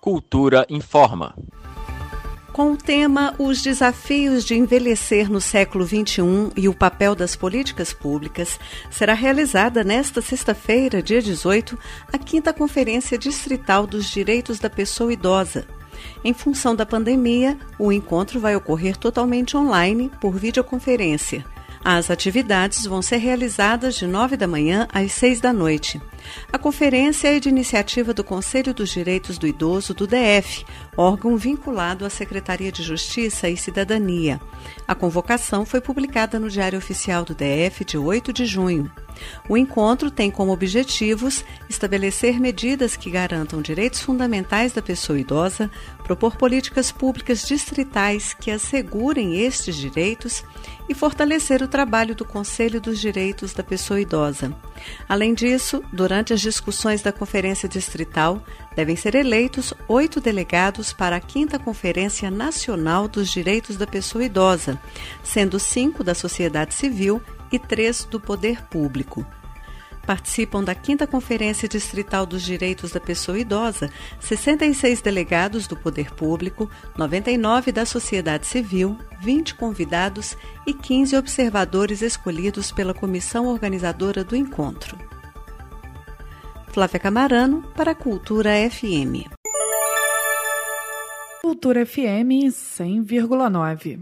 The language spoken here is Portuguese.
Cultura informa. Com o tema Os Desafios de Envelhecer no Século XXI e o Papel das Políticas Públicas, será realizada nesta sexta-feira, dia 18, a quinta Conferência Distrital dos Direitos da Pessoa Idosa. Em função da pandemia, o encontro vai ocorrer totalmente online por videoconferência. As atividades vão ser realizadas de 9 da manhã às 6 da noite. A conferência é de iniciativa do Conselho dos Direitos do Idoso do DF, órgão vinculado à Secretaria de Justiça e Cidadania. A convocação foi publicada no Diário Oficial do DF de 8 de junho. O encontro tem como objetivos estabelecer medidas que garantam direitos fundamentais da pessoa idosa, propor políticas públicas distritais que assegurem estes direitos e fortalecer o trabalho do Conselho dos Direitos da Pessoa Idosa. Além disso, durante as discussões da Conferência Distrital, devem ser eleitos oito delegados para a quinta Conferência Nacional dos Direitos da Pessoa Idosa, sendo cinco da sociedade civil e três do poder público. Participam da 5 Conferência Distrital dos Direitos da Pessoa Idosa 66 delegados do Poder Público, 99 da sociedade civil, 20 convidados e 15 observadores escolhidos pela comissão organizadora do encontro. Flávia Camarano, para a Cultura FM. Cultura FM 100,9.